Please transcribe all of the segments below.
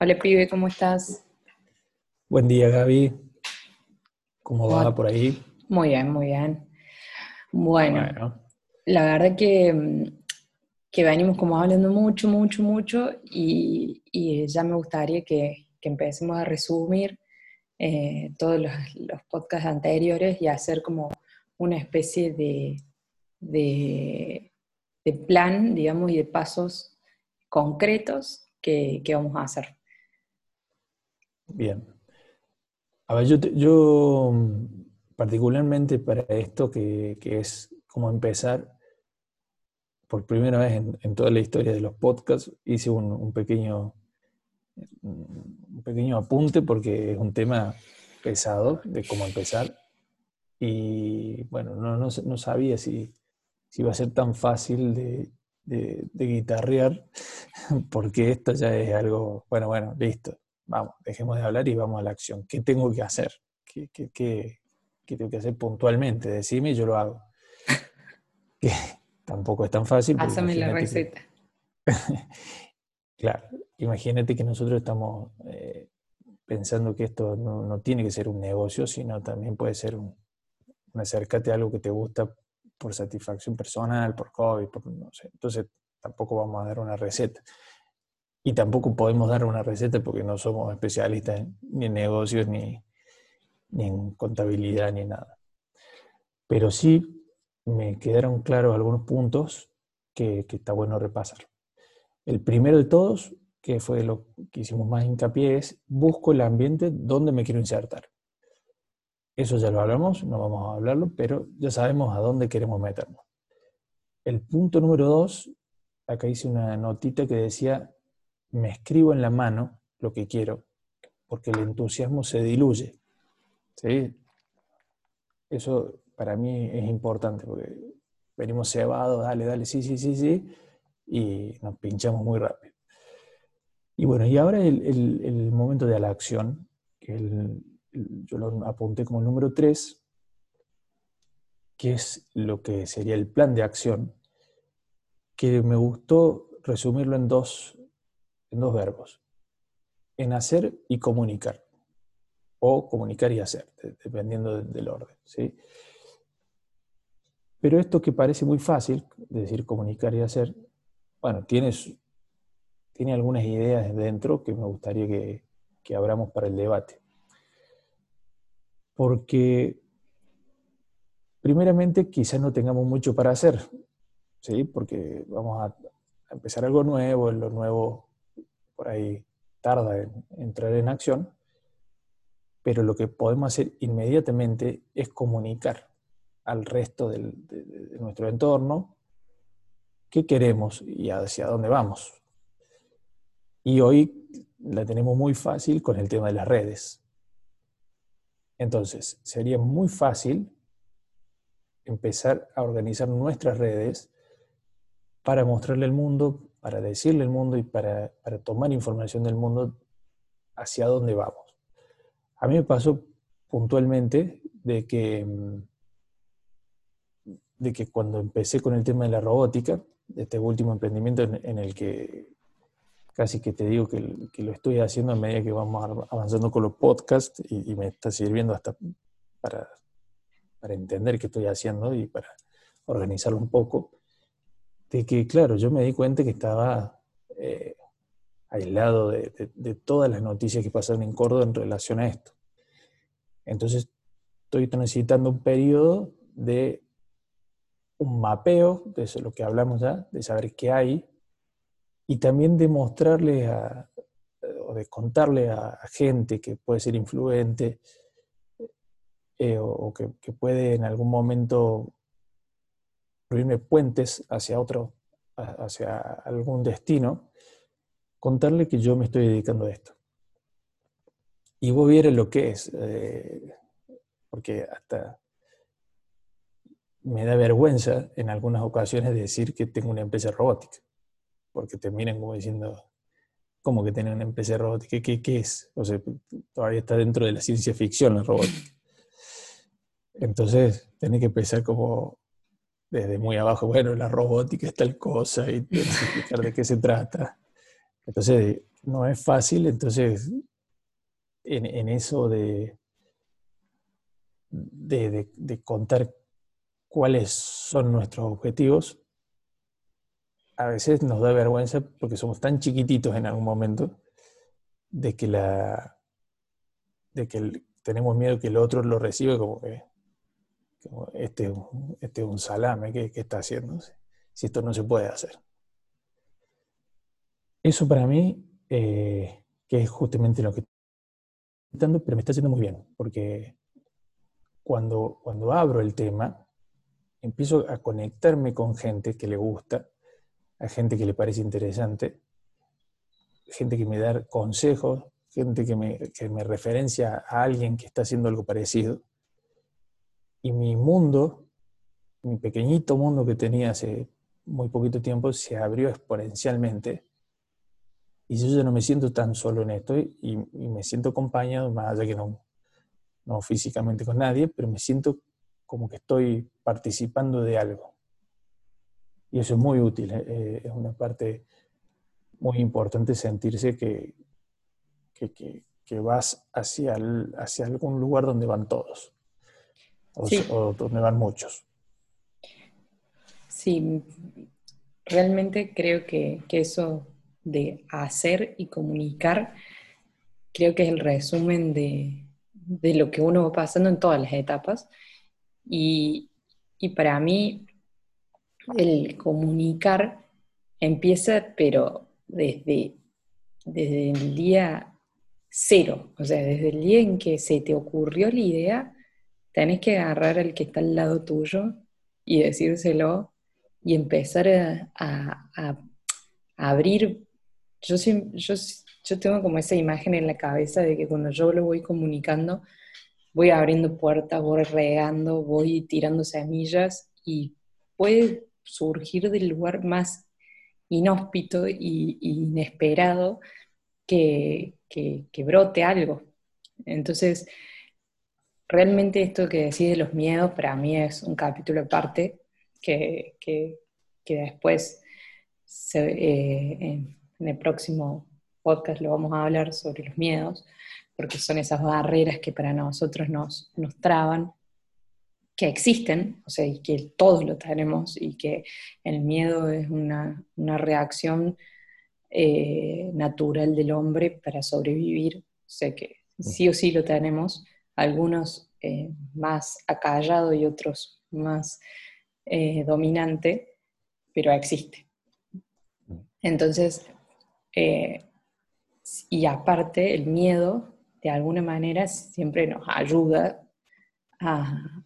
Hola, pibe, ¿cómo estás? Buen día, Gaby. ¿Cómo va ¿Cómo- por ahí? Muy bien, muy bien. Bueno, Bueno, la verdad que, mm, que venimos como hablando mucho, mucho, mucho y, y ya me gustaría que, que empecemos a resumir eh, todos los, los podcasts anteriores y hacer como una especie de, de, de plan, digamos, y de pasos concretos que, que vamos a hacer. Bien. A ver, yo, yo mm, particularmente para esto que, que es como empezar por primera vez en, en toda la historia de los podcasts, hice un, un pequeño, un pequeño apunte porque es un tema pesado de cómo empezar. Y bueno, no, no, no sabía si, si iba a ser tan fácil de, de, de guitarrear, porque esto ya es algo, bueno, bueno, listo, vamos, dejemos de hablar y vamos a la acción. ¿Qué tengo que hacer? ¿Qué, qué, qué, qué tengo que hacer puntualmente? Decime y yo lo hago. Que tampoco es tan fácil. Pásame la que- receta. Claro, imagínate que nosotros estamos eh, pensando que esto no, no tiene que ser un negocio, sino también puede ser un, un acercate a algo que te gusta por satisfacción personal, por hobby, por no sé. Entonces tampoco vamos a dar una receta. Y tampoco podemos dar una receta porque no somos especialistas en- ni en negocios, ni, ni en contabilidad, ni nada. Pero sí me quedaron claros algunos puntos que, que está bueno repasar. El primero de todos, que fue lo que hicimos más hincapié, es busco el ambiente donde me quiero insertar. Eso ya lo hablamos, no vamos a hablarlo, pero ya sabemos a dónde queremos meternos. El punto número dos, acá hice una notita que decía, me escribo en la mano lo que quiero, porque el entusiasmo se diluye. ¿Sí? Eso para mí es importante, porque venimos cebados, dale, dale, sí, sí, sí, sí, y nos pinchamos muy rápido. Y bueno, y ahora el, el- momento de la acción, que yo lo apunté como el número 3, que es lo que sería el plan de acción, que me gustó resumirlo en dos, en dos verbos, en hacer y comunicar, o comunicar y hacer, de- dependiendo de- del orden. ¿sí? Pero esto que parece muy fácil, de decir comunicar y hacer, bueno, tiene, tiene algunas ideas dentro que me gustaría que, que abramos para el debate. Porque, primeramente, quizás no tengamos mucho para hacer, ¿sí? Porque vamos a, a empezar algo nuevo, lo nuevo por ahí tarda en entrar en acción, pero lo que podemos hacer inmediatamente es comunicar al resto de- de nuestro entorno qué queremos y hacia dónde vamos. Y hoy la tenemos muy fácil con el tema de las redes. Entonces, sería muy fácil empezar a organizar nuestras redes para mostrarle al mundo, para decirle al mundo y para, para tomar información del mundo hacia dónde vamos. A mí me pasó puntualmente de que, mm, de que cuando empecé con el tema de la robótica, este último emprendimiento en, el que casi que te digo que, que lo estoy haciendo a medida que vamos avanzando con los podcasts y, y me está sirviendo hasta para, para entender qué estoy haciendo y para organizarlo un poco, de que, claro, yo me di cuenta que estaba eh, aislado de, todas las noticias que pasaron en Córdoba en relación a esto. Entonces, estoy transitando un periodo de un mapeo, de lo que hablamos ya, de saber qué hay, y también de mostrarle a, o de contarle a, gente que puede ser influente eh, o, que puede en algún momento puentes hacia otro, hacia algún destino, contarle que yo me estoy dedicando a esto. Y vos vieres lo que es, eh, porque hasta me da vergüenza en algunas ocasiones decir que tengo una empresa robótica, porque te miran como diciendo, ¿cómo que tener una empresa robótica? ¿Qué, qué es? O sea, todavía está dentro de la ciencia ficción la robótica. Entonces, tenés que empezar como desde muy abajo, bueno, la robótica es tal cosa y explicar de qué se trata. Entonces, no es fácil, entonces en, eso de, de, contar cuáles son nuestros objetivos, a veces nos da vergüenza porque somos tan chiquititos en algún momento de que la de que tenemos miedo que el otro lo reciba como que este, este es un salame que, está haciendo si esto no se puede hacer eso para mí eh, que es justamente lo que estoy pero me está haciendo muy bien porque cuando, cuando abro el tema empiezo a conectarme con gente que le gusta a gente que le parece interesante gente que me da consejos, gente que me, que me referencia a alguien que está haciendo algo parecido. Y mi mundo, mi pequeñito mundo que tenía hace muy poquito tiempo, se abrió exponencialmente. Y yo no me siento tan solo en esto y, me siento acompañado, más allá que no, no físicamente con nadie, pero me siento como que estoy participando de algo. Y eso es muy útil, eh, eh, es una parte muy importante sentirse que, que, vas hacia, hacia algún lugar donde van todos, o, donde van muchos. Sí, realmente creo que, eso de hacer y comunicar, creo que es el resumen de, lo que uno va pasando en todas las etapas. Y, y, para mí, el comunicar empieza, pero desde, desde el día cero, o sea, desde el día en que se te ocurrió la idea, tenés que agarrar al que está al lado tuyo y decírselo y empezar a, abrir. Yo, yo, yo tengo como esa imagen en la cabeza de que cuando yo lo voy comunicando, voy abriendo puertas, voy regando, voy tirando semillas y puede surgir del lugar más inhóspito e inesperado que, brote algo. Entonces, realmente esto que decís de los miedos para mí es un capítulo aparte que, que, después eh, en, el próximo podcast lo vamos a hablar sobre los miedos, porque son esas barreras que para nosotros nos, nos traban que existen, o sea, y que todos lo tenemos y que el miedo es una, reacción eh, natural del hombre para sobrevivir, o sea que sí o sí lo tenemos, algunos eh, más acallado y otros más eh, dominante, pero existe. Entonces, y aparte el miedo, de alguna manera, siempre nos ayuda a,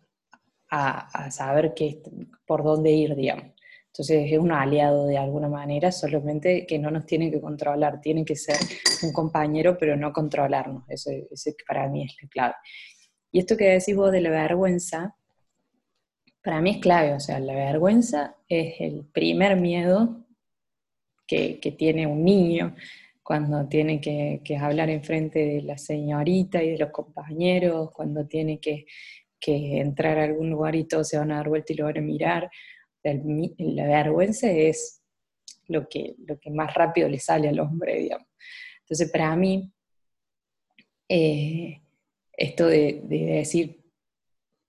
a, saber qué, por dónde ir, digamos. Entonces es un aliado de alguna manera, solamente que no nos tiene que controlar, tiene que ser un compañero, pero no controlarnos. Eso, para mí es la clave. Y esto que decís vos de la vergüenza, para mí es clave. O sea, la vergüenza es el primer miedo que, tiene un niño cuando tiene que, que hablar en frente de la señorita y de los compañeros, cuando tiene que que entrar a algún lugar y todos se van a dar vuelta y lo van a mirar. La vergüenza es lo que, lo que más rápido le sale al hombre, digamos. Entonces, para mí, eh, esto de, decir,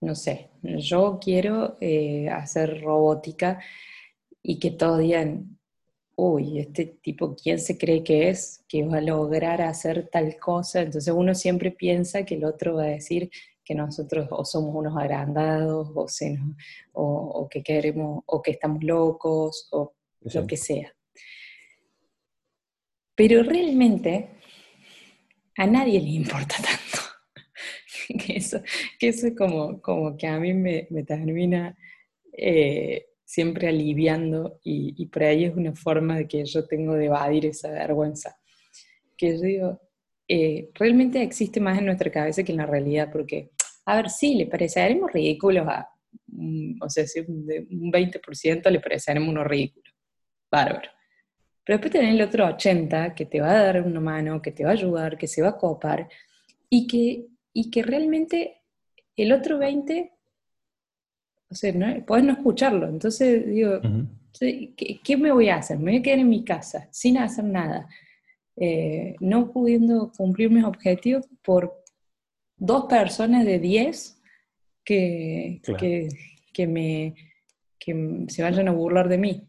no sé, yo quiero eh, hacer robótica y que todos digan, uy, este tipo, ¿quién se cree que es? Que va a lograr hacer tal cosa. Entonces uno siempre piensa que el otro va a decir, que nosotros o somos unos agrandados o, o, que queremos o que estamos locos o lo que sea. Pero realmente a nadie le importa tanto. que, eso, que eso es como, como que a mí me, termina eh, siempre aliviando y, y por ahí es una forma de que yo tengo de evadir esa vergüenza. Que yo digo, eh, realmente existe más en nuestra cabeza que en la realidad, porque a ver, sí, le pareceremos ridículos a, o sea, si un 20% le pareceremos unos ridículos. Bárbaro. Pero después tenés el otro 80% que te va a dar una mano, que te va a ayudar, que se va a copar, y que, y que realmente el otro 20%, o sea, no, podés no escucharlo. Entonces digo, ¿qué, ¿qué, me voy a hacer? Me voy a quedar en mi casa sin hacer nada. eh, no pudiendo cumplir mis objetivos por dos personas de diez que, que, me, que se vayan a burlar de mí.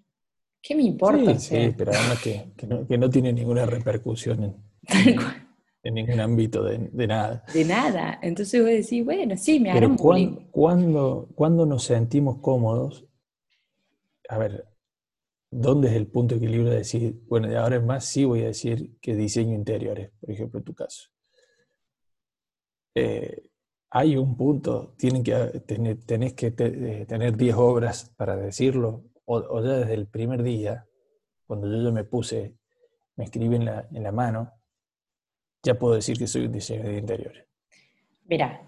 ¿Qué me importa? Sí, pero además que, que, no, tiene ninguna repercusión en, en, ningún ámbito de, de, nada. De nada. Entonces voy a decir, bueno, sí, me harán bullying. Cuando, cuando nos sentimos cómodos, a ver, ¿dónde es el punto de equilibrio de decir, bueno, de ahora en más sí voy a decir que diseño interiores, por ejemplo, en tu caso? Hay un punto, tienen que tener, tenés que eh, tener 10 obras para decirlo, o, ya desde el primer día, cuando yo, me puse, me escribí en la, en la mano, ya puedo decir que soy un diseñador de interiores. Mira,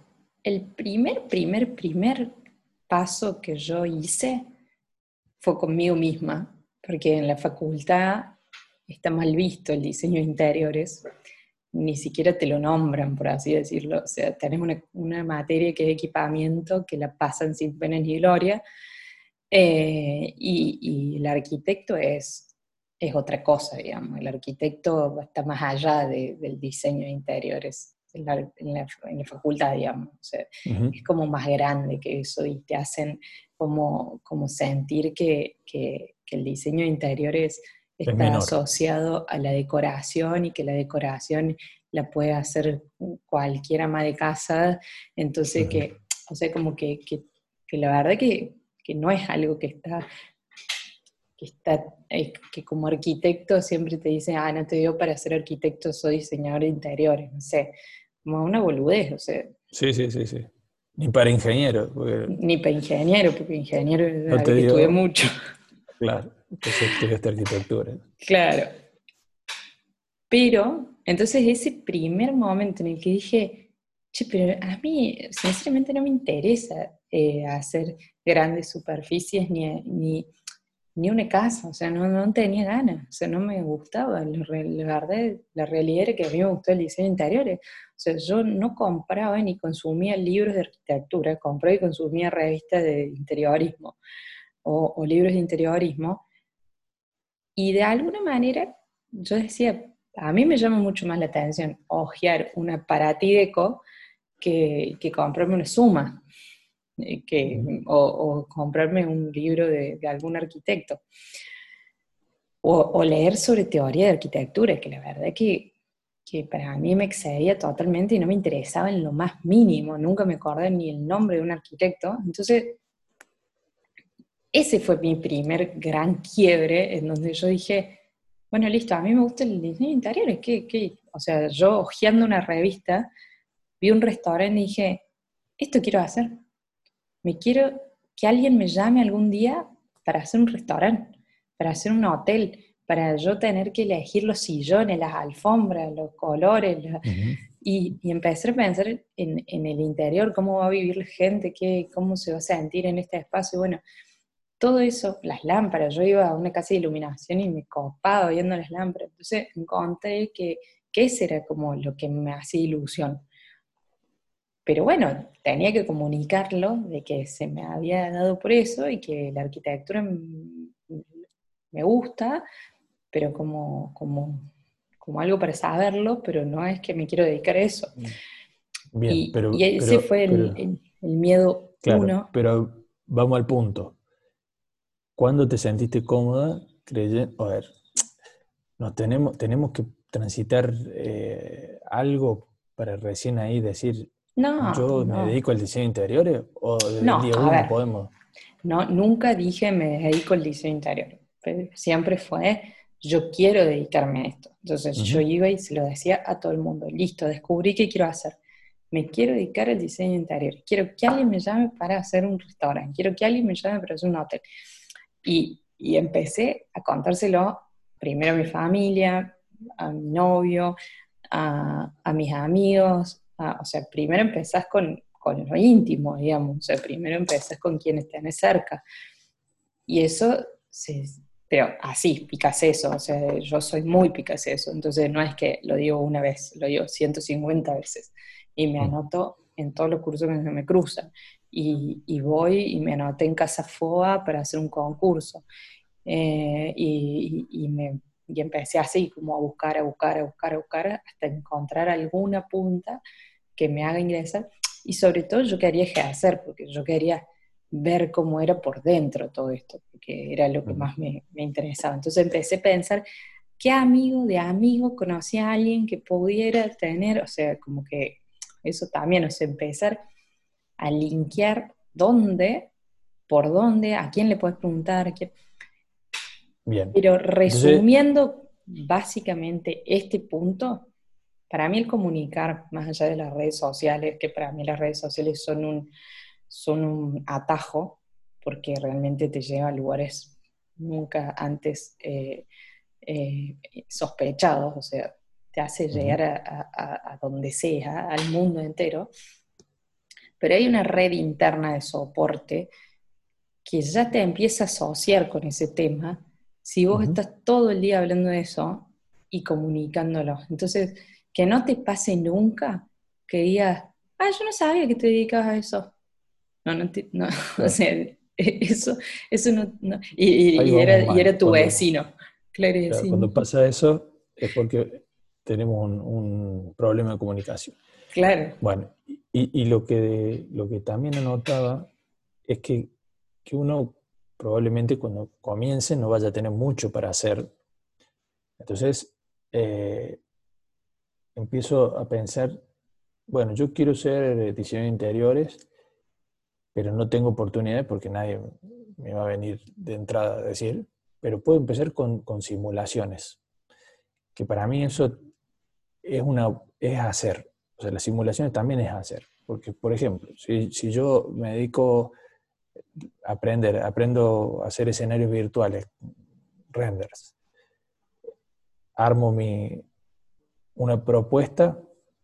el primer, primer, primer paso que yo hice fue conmigo misma, porque en la facultad está mal visto el diseño de interiores, ni siquiera te lo nombran, por así decirlo. O sea, tenés una, materia que es equipamiento, que la pasan sin pena ni gloria, eh, y, el arquitecto es, es otra cosa, digamos. El arquitecto está más allá del diseño de interiores. En la, facultad, digamos. O sea, Es como más grande que eso y te hacen como, como sentir que, que, el diseño de interiores está asociado a la decoración y que la decoración la puede hacer cualquier ama de casa. Entonces, que, o sea, como que, que, la verdad que, que, no es algo que está, que está, que como arquitecto siempre te dicen, ah, no te dio para ser arquitecto, soy diseñador de interiores, no sé, como una boludez, o sea. Sí, sí, sí, sí. Ni para ingeniero. Ni para ingeniero, porque ingeniero no te estudié mucho. Claro, entonces estudiaste arquitectura. Claro. Pero, entonces ese primer momento en el que dije, che, pero a mí sinceramente no me interesa eh, hacer grandes superficies ni, ni, ni, una casa, o sea, no, no, tenía ganas, o sea, no me gustaba. La, verdad, la realidad era que a mí me gustó el diseño interiores. O sea, yo no compraba ni consumía libros de arquitectura, compré y consumía revistas de interiorismo o, libros de interiorismo. Y de alguna manera yo decía, a mí me llama mucho más la atención ojear un aparatideco que, que comprarme una suma, eh, que, o, comprarme un libro de, algún arquitecto. O, o, leer sobre teoría de arquitectura, que la verdad que que para mí me excedía totalmente y no me interesaba en lo más mínimo, nunca me acordé ni el nombre de un arquitecto. Entonces, ese fue mi primer gran quiebre en donde yo dije, bueno, listo, a mí me gusta el diseño de interiores, ¿qué, qué? O sea, yo hojeando una revista, vi un restaurante y dije, esto quiero hacer. Me quiero que alguien me llame algún día para hacer un restaurante, para hacer un hotel, para yo tener que elegir los sillones, las alfombras, los colores, y, y, empecé a pensar en, en, el interior, cómo va a vivir la gente, qué, cómo se va a sentir en este espacio. Bueno, todo eso, las lámparas, yo iba a una casa de iluminación y me copaba viendo las lámparas, entonces encontré que, que ese era como lo que me hacía ilusión. Pero bueno, tenía que comunicarlo de que se me había dado por eso y que la arquitectura me gusta, pero como, como, como algo para saberlo, pero no es que me quiero dedicar a eso. Mm. Bien, y, pero, y ese fue el, el, miedo uno. Pero vamos al punto. ¿Cuándo te sentiste cómoda creyendo, a ver, nos tenemos, tenemos que transitar eh, algo para recién ahí decir, no, yo me dedico al diseño interior o desde no, el día uno podemos? No, nunca dije me dedico al diseño interior. Siempre fue yo quiero dedicarme a esto. Entonces yo iba y se lo decía a todo el mundo, listo, descubrí qué quiero hacer. Me quiero dedicar al diseño interior. Quiero que alguien me llame para hacer un restaurante. Quiero que alguien me llame para hacer un hotel. Y, y empecé a contárselo primero a mi familia, a mi novio, a, a mis amigos. o sea, primero empezás con, con lo íntimo, digamos. O sea, primero empezás con quienes tenés cerca. Y eso se, pero así, picaseso, o sea, yo soy muy picaseso, entonces no es que lo digo una vez, lo digo 150 veces, y me mm. anoto en todos los cursos que me cruzan, y, y voy y me anoté en Casa FOA para hacer un concurso, eh, y, y, me, y empecé así como a buscar, a buscar, a buscar, a buscar, hasta encontrar alguna punta que me haga ingresar. Y sobre todo yo quería ejercer, porque yo quería ver cómo era por dentro todo esto, porque era lo que más me, me interesaba. Entonces empecé a pensar, ¿qué amigo de amigo conocía a alguien que pudiera tener? O sea, como que eso también, o sea, empezar a linkear dónde, por dónde, a quién le puedes preguntar. Bien. Pero resumiendo básicamente este punto, para mí el comunicar, más allá de las redes sociales, que para mí las redes sociales son un, son un atajo, porque realmente te lleva a lugares nunca antes eh, eh, sospechados, o sea, te hace llegar a, donde sea, al mundo entero. Pero hay una red interna de soporte que ya te empieza a asociar con ese tema si vos estás todo el día hablando de eso y comunicándolo. Entonces, que no te pase nunca que digas, ah, yo no sabía que te dedicabas a eso. No, no, no o sea, eso, eso no, y, era, tu vecino. Claro, cuando pasa eso es porque tenemos un, problema de comunicación. Claro. Bueno, y, lo, que, lo que también anotaba es que, que uno probablemente cuando comience no vaya a tener mucho para hacer. Entonces, eh, empiezo a pensar, bueno, yo quiero ser diseñador de interiores, pero no tengo oportunidades porque nadie me va a venir de entrada a decir, pero puedo empezar con, con simulaciones, que para mí eso es, una, es hacer. O sea, las simulaciones también es hacer. Porque, por ejemplo, si, si yo me dedico a aprender, aprendo a hacer escenarios virtuales, renders, armo mi, una propuesta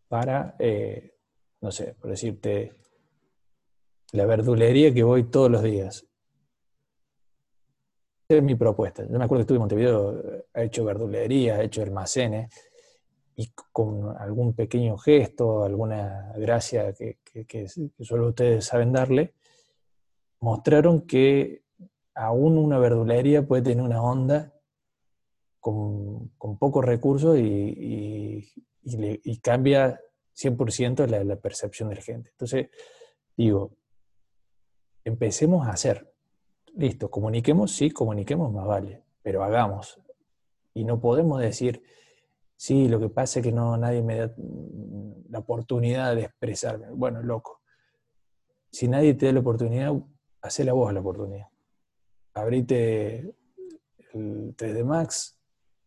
para, eh, no sé, por decirte, la verdulería que voy todos los días. Esa es mi propuesta. Yo me acuerdo que estuve en Montevideo, he hecho verdulería, he hecho almacenes, y con algún pequeño gesto, alguna gracia que, solo ustedes saben darle, mostraron que aún una verdulería puede tener una onda con, pocos recursos y, cambia 100% la, la percepción de la gente. Entonces, digo, empecemos a hacer. Listo, comuniquemos, sí, comuniquemos, más vale, pero hagamos. Y no podemos decir, Sí, lo que pasa es que no nadie me da mm, la oportunidad de expresarme. Bueno, loco. Si nadie te da la oportunidad, la voz la oportunidad. Abrite el 3D Max,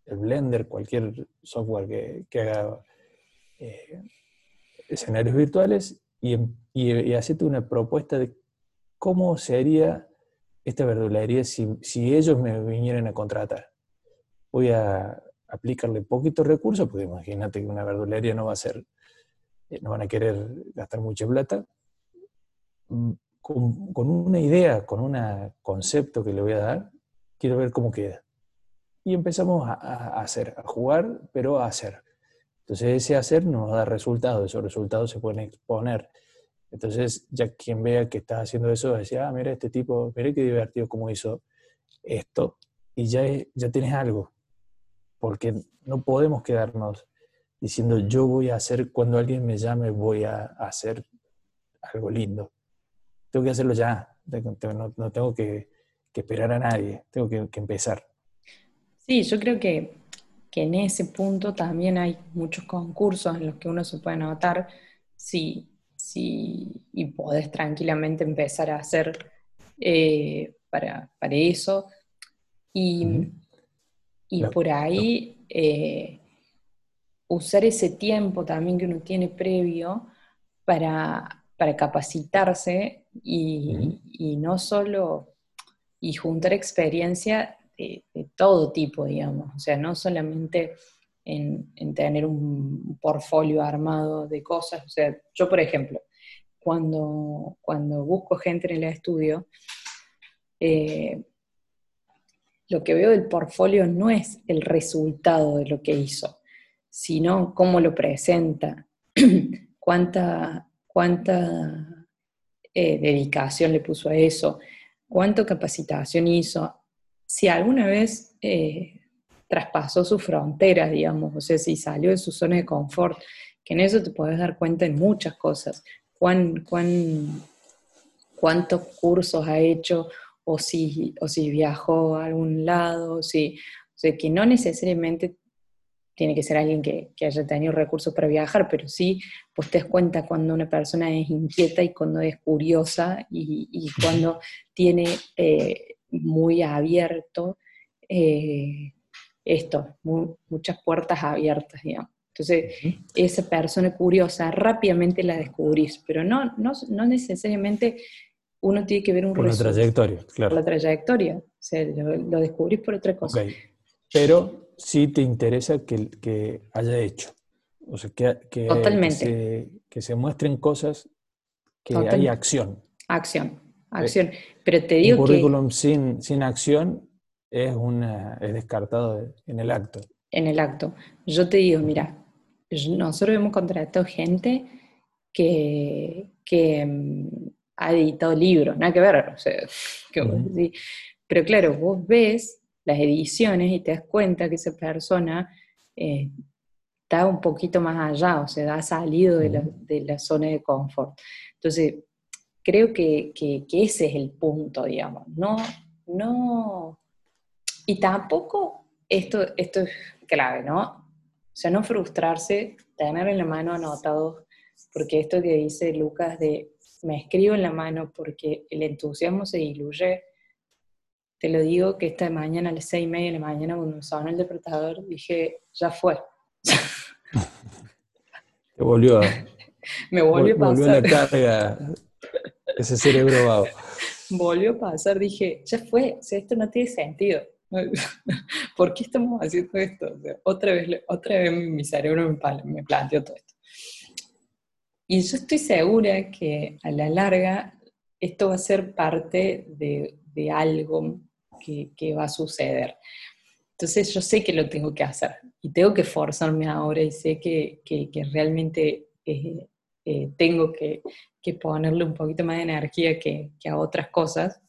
el Blender, cualquier software que, haga eh, escenarios virtuales y, y, hacete una propuesta de cómo sería esta verdulería si, si ellos me vinieran a contratar. Voy a aplicarle poquitos recursos, porque imagínate que una verdulería no va a ser, eh, no van a querer gastar mucha plata, mm, con, una idea, con un concepto que le voy a dar, quiero ver cómo queda. Y empezamos a, hacer, a jugar, pero a hacer. Entonces ese hacer nos da resultados, esos resultados se pueden exponer. Entonces ya quien vea que estás haciendo eso, va a decir, ah, mira este tipo, mira qué divertido cómo hizo esto, y ya, ya tienes algo porque no podemos quedarnos diciendo yo voy a hacer, cuando alguien me llame voy a hacer algo lindo. Tengo que hacerlo ya, no, tengo que, esperar a nadie, tengo que, empezar. Sí, yo creo que, en ese punto también hay muchos concursos en los que uno se puede anotar si, y podés tranquilamente empezar a hacer eh, para, eso. Y, y por ahí eh, usar ese tiempo también que uno tiene previo para, capacitarse y, no solo, y juntar experiencia de, todo tipo, digamos, o sea, no solamente en, tener un portfolio armado de cosas, o sea, yo por ejemplo, cuando, cuando busco gente en el estudio, eh, lo que veo del portfolio no es el resultado de lo que hizo, sino cómo lo presenta, cuánta, cuánta eh, dedicación le puso a eso, cuánta capacitación hizo. Si alguna vez eh, traspasó sus fronteras, digamos, o sea, si salió de su zona de confort, que en eso te puedes dar cuenta en muchas cosas, cuán, cuán, cuántos cursos ha hecho, o si, o si viajó a algún lado, si, o sea, que no necesariamente tiene que ser alguien que, haya tenido recursos para viajar, pero sí, pues te das cuenta cuando una persona es inquieta y cuando es curiosa y, cuando tiene eh, muy abierto eh, esto, muchas puertas abiertas, digamos. Entonces, esa persona curiosa rápidamente la descubrís, pero no, no, no necesariamente uno tiene que ver un Por la trayectoria, claro. Por la trayectoria, o sea, lo, descubrís por otra cosa. Pero sí te interesa que, que haya hecho. O sea, que, que, que, se, muestren cosas que hay acción. Acción, acción. Pero te digo un currículum sin, sin acción es, una, es descartado en el acto. En el acto. Yo te digo, mira, nosotros hemos contratado gente que, que mm, ha editado libros, nada que ver, o sea, pero claro, vos ves las ediciones y te das cuenta que esa persona eh, está un poquito más allá, o sea, ha salido de la, de la zona de confort. Entonces, creo que, que, que, ese es el punto, digamos, no, no, y tampoco, esto, esto es clave, ¿no? O sea, no frustrarse, tener en la mano anotado, porque esto que dice Lucas de me escribo en la mano porque el entusiasmo se diluye, te lo digo que esta mañana a las seis y media de la mañana cuando sonó el despertador dije, ya fue. Te volvió a... Me volvió a pasar. Volvió la carga ese cerebro vago. Volvió a pasar, dije, ya fue, o sea, esto no tiene sentido. ¿Por qué estamos haciendo esto? otra, vez, otra vez mi cerebro me, me planteó todo esto. Y yo estoy segura que a la larga esto va a ser parte de, algo que, va a suceder. Entonces yo sé que lo tengo que hacer y tengo que forzarme ahora y sé que, que, que realmente eh, eh, tengo que, ponerle un poquito más de energía que, a otras cosas.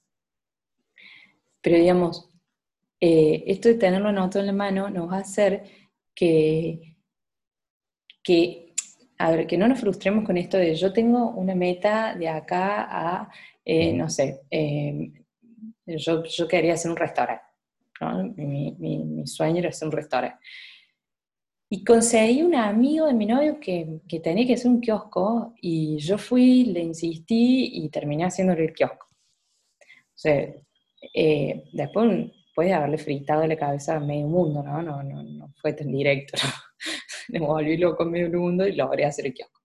Pero digamos, eh, esto de tenerlo anotado en la mano nos va a hacer que, que a ver, que no nos frustremos con esto de yo tengo una meta de acá a, eh, no sé, em, yo, yo, quería hacer un restaurante, mi, mi, sueño era hacer un restaurante. Y conseguí un amigo de mi novio que, que, tenía que hacer un kiosco y yo fui, le insistí y terminé haciéndole el kiosco. O sea, eh, después puede haberle fritado la cabeza a medio mundo, ¿no? No, no, no fue tan directo, ¿no? me volví loco en medio mundo y logré hacer el kiosco.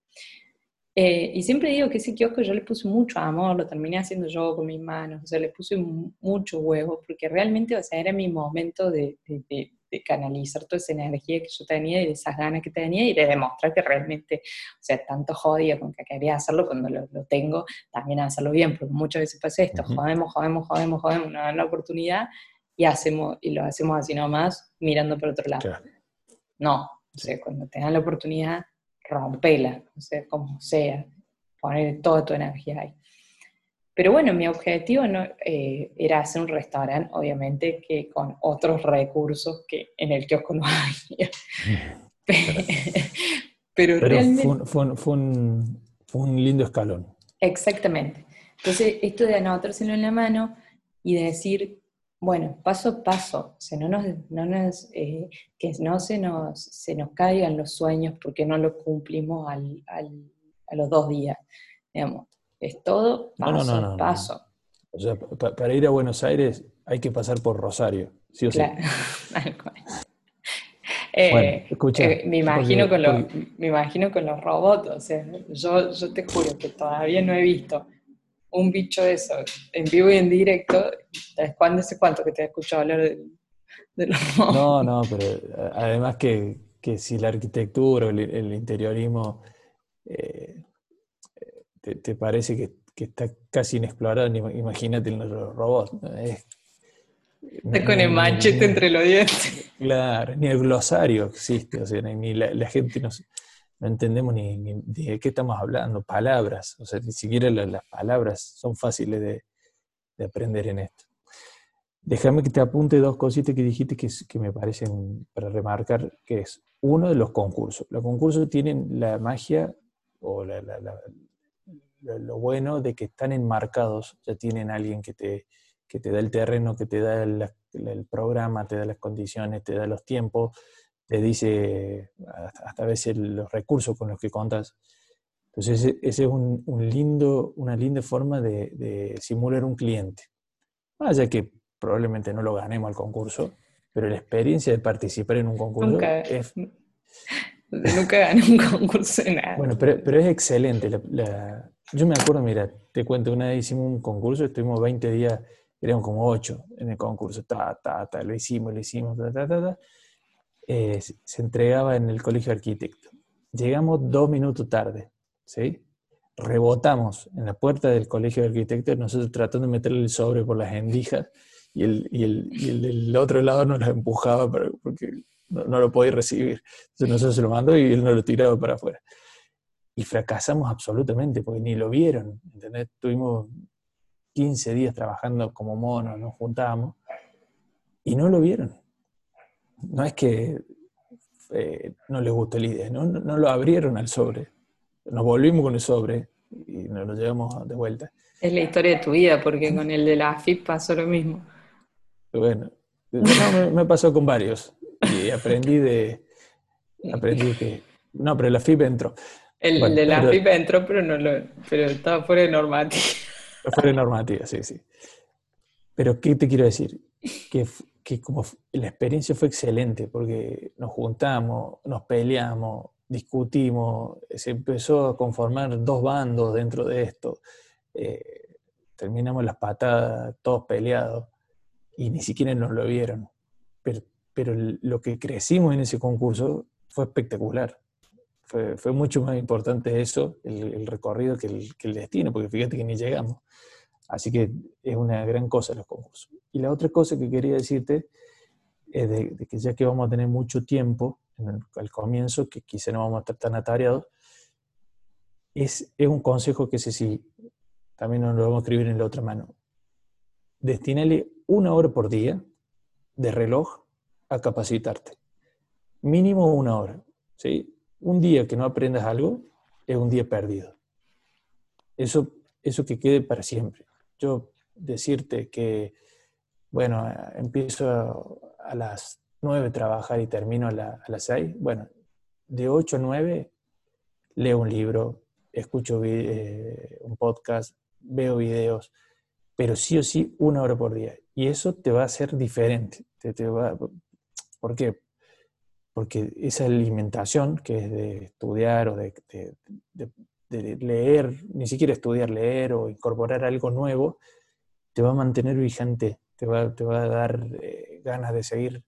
Eh, y siempre digo que ese kiosco yo le puse mucho amor, lo terminé haciendo yo con mis manos, o sea, le puse mucho huevo, porque realmente, o sea, era mi momento de, de, canalizar toda esa energía que yo tenía y de esas ganas que tenía y de demostrar que realmente, o sea, tanto jodía con que quería hacerlo cuando lo, tengo, también hacerlo bien, porque muchas veces pasa esto, jodemos, jodemos, jodemos, jodemos, nos dan la oportunidad y, hacemos, y lo hacemos así nomás, mirando por otro lado. No, o sea, cuando tengas la oportunidad, rompela, o sea, como sea, poner toda tu energía ahí. Pero bueno, mi objetivo no, eh, era hacer un restaurante, obviamente, que con otros recursos que en el kiosco no había. Pero, realmente... Fue, fue, un, fue, un, lindo escalón. Exactamente. Entonces, esto de anotárselo en la mano y de decir, bueno, paso a paso, no nos, eh, que no se nos, se nos caigan los sueños porque no lo cumplimos al, a los dos días. Digamos, es todo paso a paso. O sea, para ir a Buenos Aires hay que pasar por Rosario, sí o sí. Eh, eh, me, imagino con los, me imagino con los robots, o sea, yo, yo te juro que todavía no he visto un bicho de eso, en vivo y en directo, ¿cuándo sé cuánto que te he escuchado hablar de, los No, no, pero eh, además que, si la arquitectura o el, interiorismo eh, te, parece que, está casi inexplorado, imagínate en los robots. está con el machete entre los dientes. Claro, ni el glosario existe, o sea, ni la, la gente no, no entendemos ni, de qué estamos hablando, palabras, o sea, ni siquiera las, palabras son fáciles de, aprender en esto. Déjame que te apunte dos cositas que dijiste que, que me parecen para remarcar, que es uno de los concursos. Los concursos tienen la magia o lo bueno de que están enmarcados, ya tienen alguien que te, que te da el terreno, que te da el, programa, te da las condiciones, te da los tiempos, te dice hasta a veces los recursos con los que contas. Entonces, ese, es un, lindo, una linda forma de, simular un cliente. Vaya que probablemente no lo ganemos al concurso, pero la experiencia de participar en un concurso nunca, es... Nunca gané un concurso de nada. Bueno, pero, pero es excelente. yo me acuerdo, mira, te cuento, una vez hicimos un concurso, estuvimos 20 días eran como ocho en el concurso, ta, ta, ta, lo hicimos, lo hicimos, ta, ta, ta, eh, se entregaba en el colegio arquitecto. Llegamos dos minutos tarde, ¿sí? Rebotamos en la puerta del colegio de arquitectos, nosotros tratando de meterle el sobre por las endijas y el, y el, y el del otro lado nos lo empujaba porque no, no, lo podía recibir. Entonces nosotros se lo mandó y él nos lo tiraba para afuera. Y fracasamos absolutamente porque ni lo vieron, ¿entendés? Tuvimos 15 días trabajando como monos, nos juntábamos, y no lo vieron. No es que eh, no les gustó la idea, ¿no? No, lo abrieron al sobre. Nos volvimos con el sobre y nos lo llevamos de vuelta. Es la historia de tu vida, porque con el de la AFIP pasó lo mismo. Bueno, me, pasó con varios y aprendí de... Aprendí que... No, pero la AFIP entró. El de la AFIP entró, pero, no lo, pero estaba fuera de normativa. Fuera de normativa, sí, sí. Pero, ¿qué te quiero decir? Que, que como la experiencia fue excelente, porque nos juntamos, nos peleamos, discutimos, se empezó a conformar dos bandos dentro de esto, eh, terminamos las patadas, todos peleados, y ni siquiera nos lo vieron. Pero, pero lo que crecimos en ese concurso fue espectacular. Fue, mucho más importante eso, el, recorrido, que el, que el, destino, porque fíjate que ni llegamos. Así que es una gran cosa los concursos. Y la otra cosa que quería decirte es de, que ya que vamos a tener mucho tiempo en al comienzo, que quizá no vamos a estar tan atareados, es, es un consejo que sé si también nos lo vamos a escribir en la otra mano. Destinale una hora por día de reloj a capacitarte. Mínimo una hora. ¿sí? Un día que no aprendas algo es un día perdido. Eso, eso que quede para siempre yo decirte que, bueno, empiezo a, las 9 a trabajar y termino a, las 6, bueno, de 8 a 9 leo un libro, escucho eh, un podcast, veo videos, pero sí o sí una hora por día. Y eso te va a hacer diferente. Te, va, ¿Por qué? Porque esa alimentación que es de estudiar o de leer, ni siquiera estudiar, leer o incorporar algo nuevo, te va a mantener vigente, te va, te va a dar eh, ganas de seguir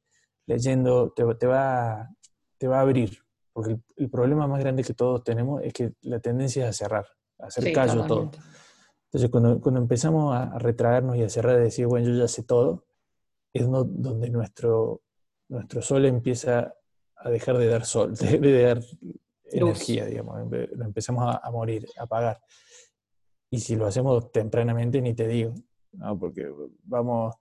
leyendo, te, te, va, te va a abrir. Porque el, problema más grande que todos tenemos es que la tendencia es a cerrar, a hacer callo a todo. Entonces, cuando, cuando, empezamos a retraernos y a cerrar y decir, bueno, yo ya sé todo, es donde nuestro, nuestro sol empieza a dejar de dar sol, de dar energía, digamos, lo empezamos a, morir, a apagar. Y si lo hacemos tempranamente, ni te digo, ¿no? porque vamos,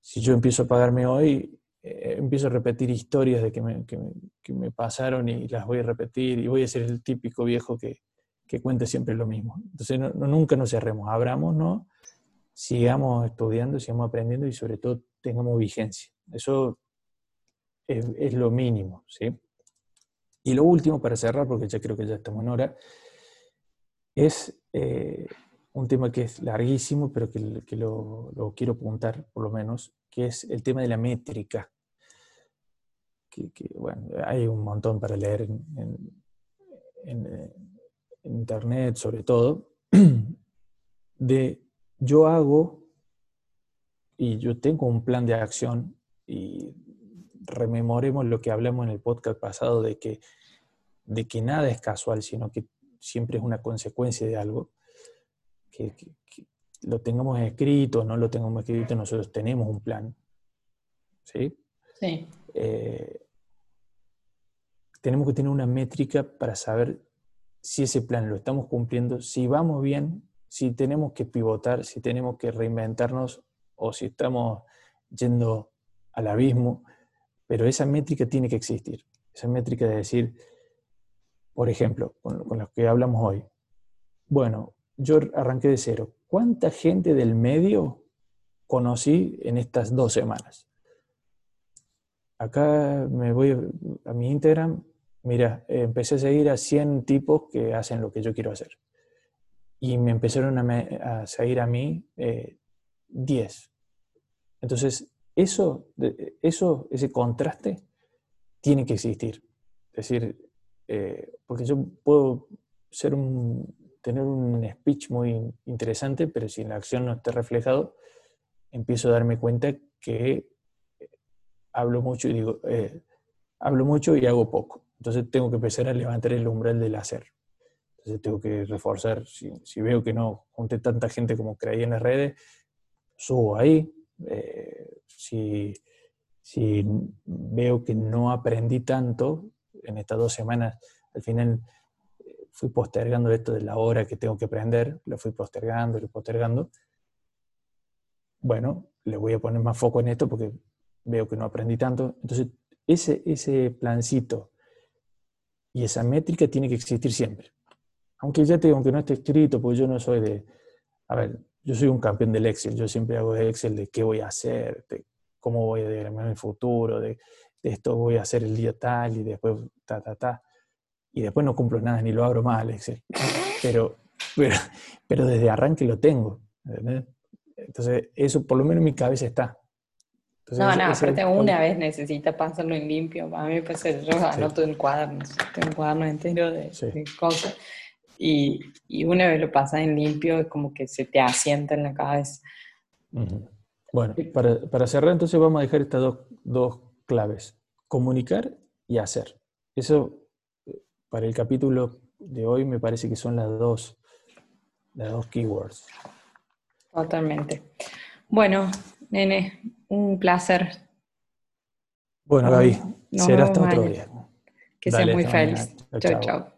si yo empiezo a apagarme hoy, eh, empiezo a repetir historias de que me, que, que me, pasaron y las voy a repetir y voy a ser el típico viejo que, que cuente siempre lo mismo. Entonces, no, nunca nos cerremos, abramos, ¿no? sigamos estudiando, sigamos aprendiendo y sobre todo tengamos vigencia. Eso es, es lo mínimo, ¿sí? Y lo último, para cerrar, porque ya creo que ya estamos en hora, es eh, un tema que es larguísimo, pero que, lo, quiero apuntar por lo menos, que es el tema de la métrica. Que, bueno, hay un montón para leer en, en internet, sobre todo, de yo hago y yo tengo un plan de acción y rememoremos lo que hablamos en el podcast pasado de que, de que nada es casual, sino que siempre es una consecuencia de algo, que, lo tengamos escrito, no lo tengamos escrito, nosotros tenemos un plan. ¿Sí? Sí. Eh, tenemos que tener una métrica para saber si ese plan lo estamos cumpliendo, si vamos bien, si tenemos que pivotar, si tenemos que reinventarnos o si estamos yendo al abismo, pero esa métrica tiene que existir. Esa métrica de decir, por ejemplo, con, con los que hablamos hoy, bueno, yo arranqué de cero. ¿Cuánta gente del medio conocí en estas dos semanas? Acá me voy a mi Instagram, mira, empecé a seguir a 100 tipos que hacen lo que yo quiero hacer. Y me empezaron a, seguir a mí 10. Eh, Entonces, eso, eso, ese contraste tiene que existir. Es decir, eh, porque yo puedo ser un, tener un speech muy interesante, pero si en la acción no está reflejado, empiezo a darme cuenta que eh, hablo mucho y digo, eh, hablo mucho y hago poco. Entonces tengo que empezar a levantar el umbral del hacer. Entonces tengo que reforzar, si, veo que no junté tanta gente como creí en las redes, subo ahí. Eh, si, si veo que no aprendí tanto en estas dos semanas, al final fui postergando esto de la hora que tengo que aprender, lo fui postergando, lo postergando. Bueno, le voy a poner más foco en esto porque veo que no aprendí tanto. Entonces, ese, ese plancito y esa métrica tiene que existir siempre. Aunque ya te digo, aunque no esté escrito, porque yo no soy de, a ver, yo soy un campeón del Excel, yo siempre hago de Excel de qué voy a hacer, de cómo voy a diagramar el futuro, de, de esto voy a hacer el día tal y después ta, ta, ta y después no cumplo nada ni lo abro más Excel. Pero, pero, pero desde arranque lo tengo. Entonces, eso por lo menos en mi cabeza está. no, no, aparte una vez necesita pasarlo en limpio. A mí me pasa, yo anoto en cuadernos, tengo un cuaderno entero de, cosas. Y, y, una vez lo pasas en limpio, es como que se te asienta en la cabeza. Bueno, para, para, cerrar, entonces vamos a dejar estas dos, dos claves: comunicar y hacer. Eso para el capítulo de hoy me parece que son las dos, las dos keywords. Totalmente. Bueno, nene, un placer. Bueno, Gaby, será hasta otro día. Que sea muy feliz. Chao, chao.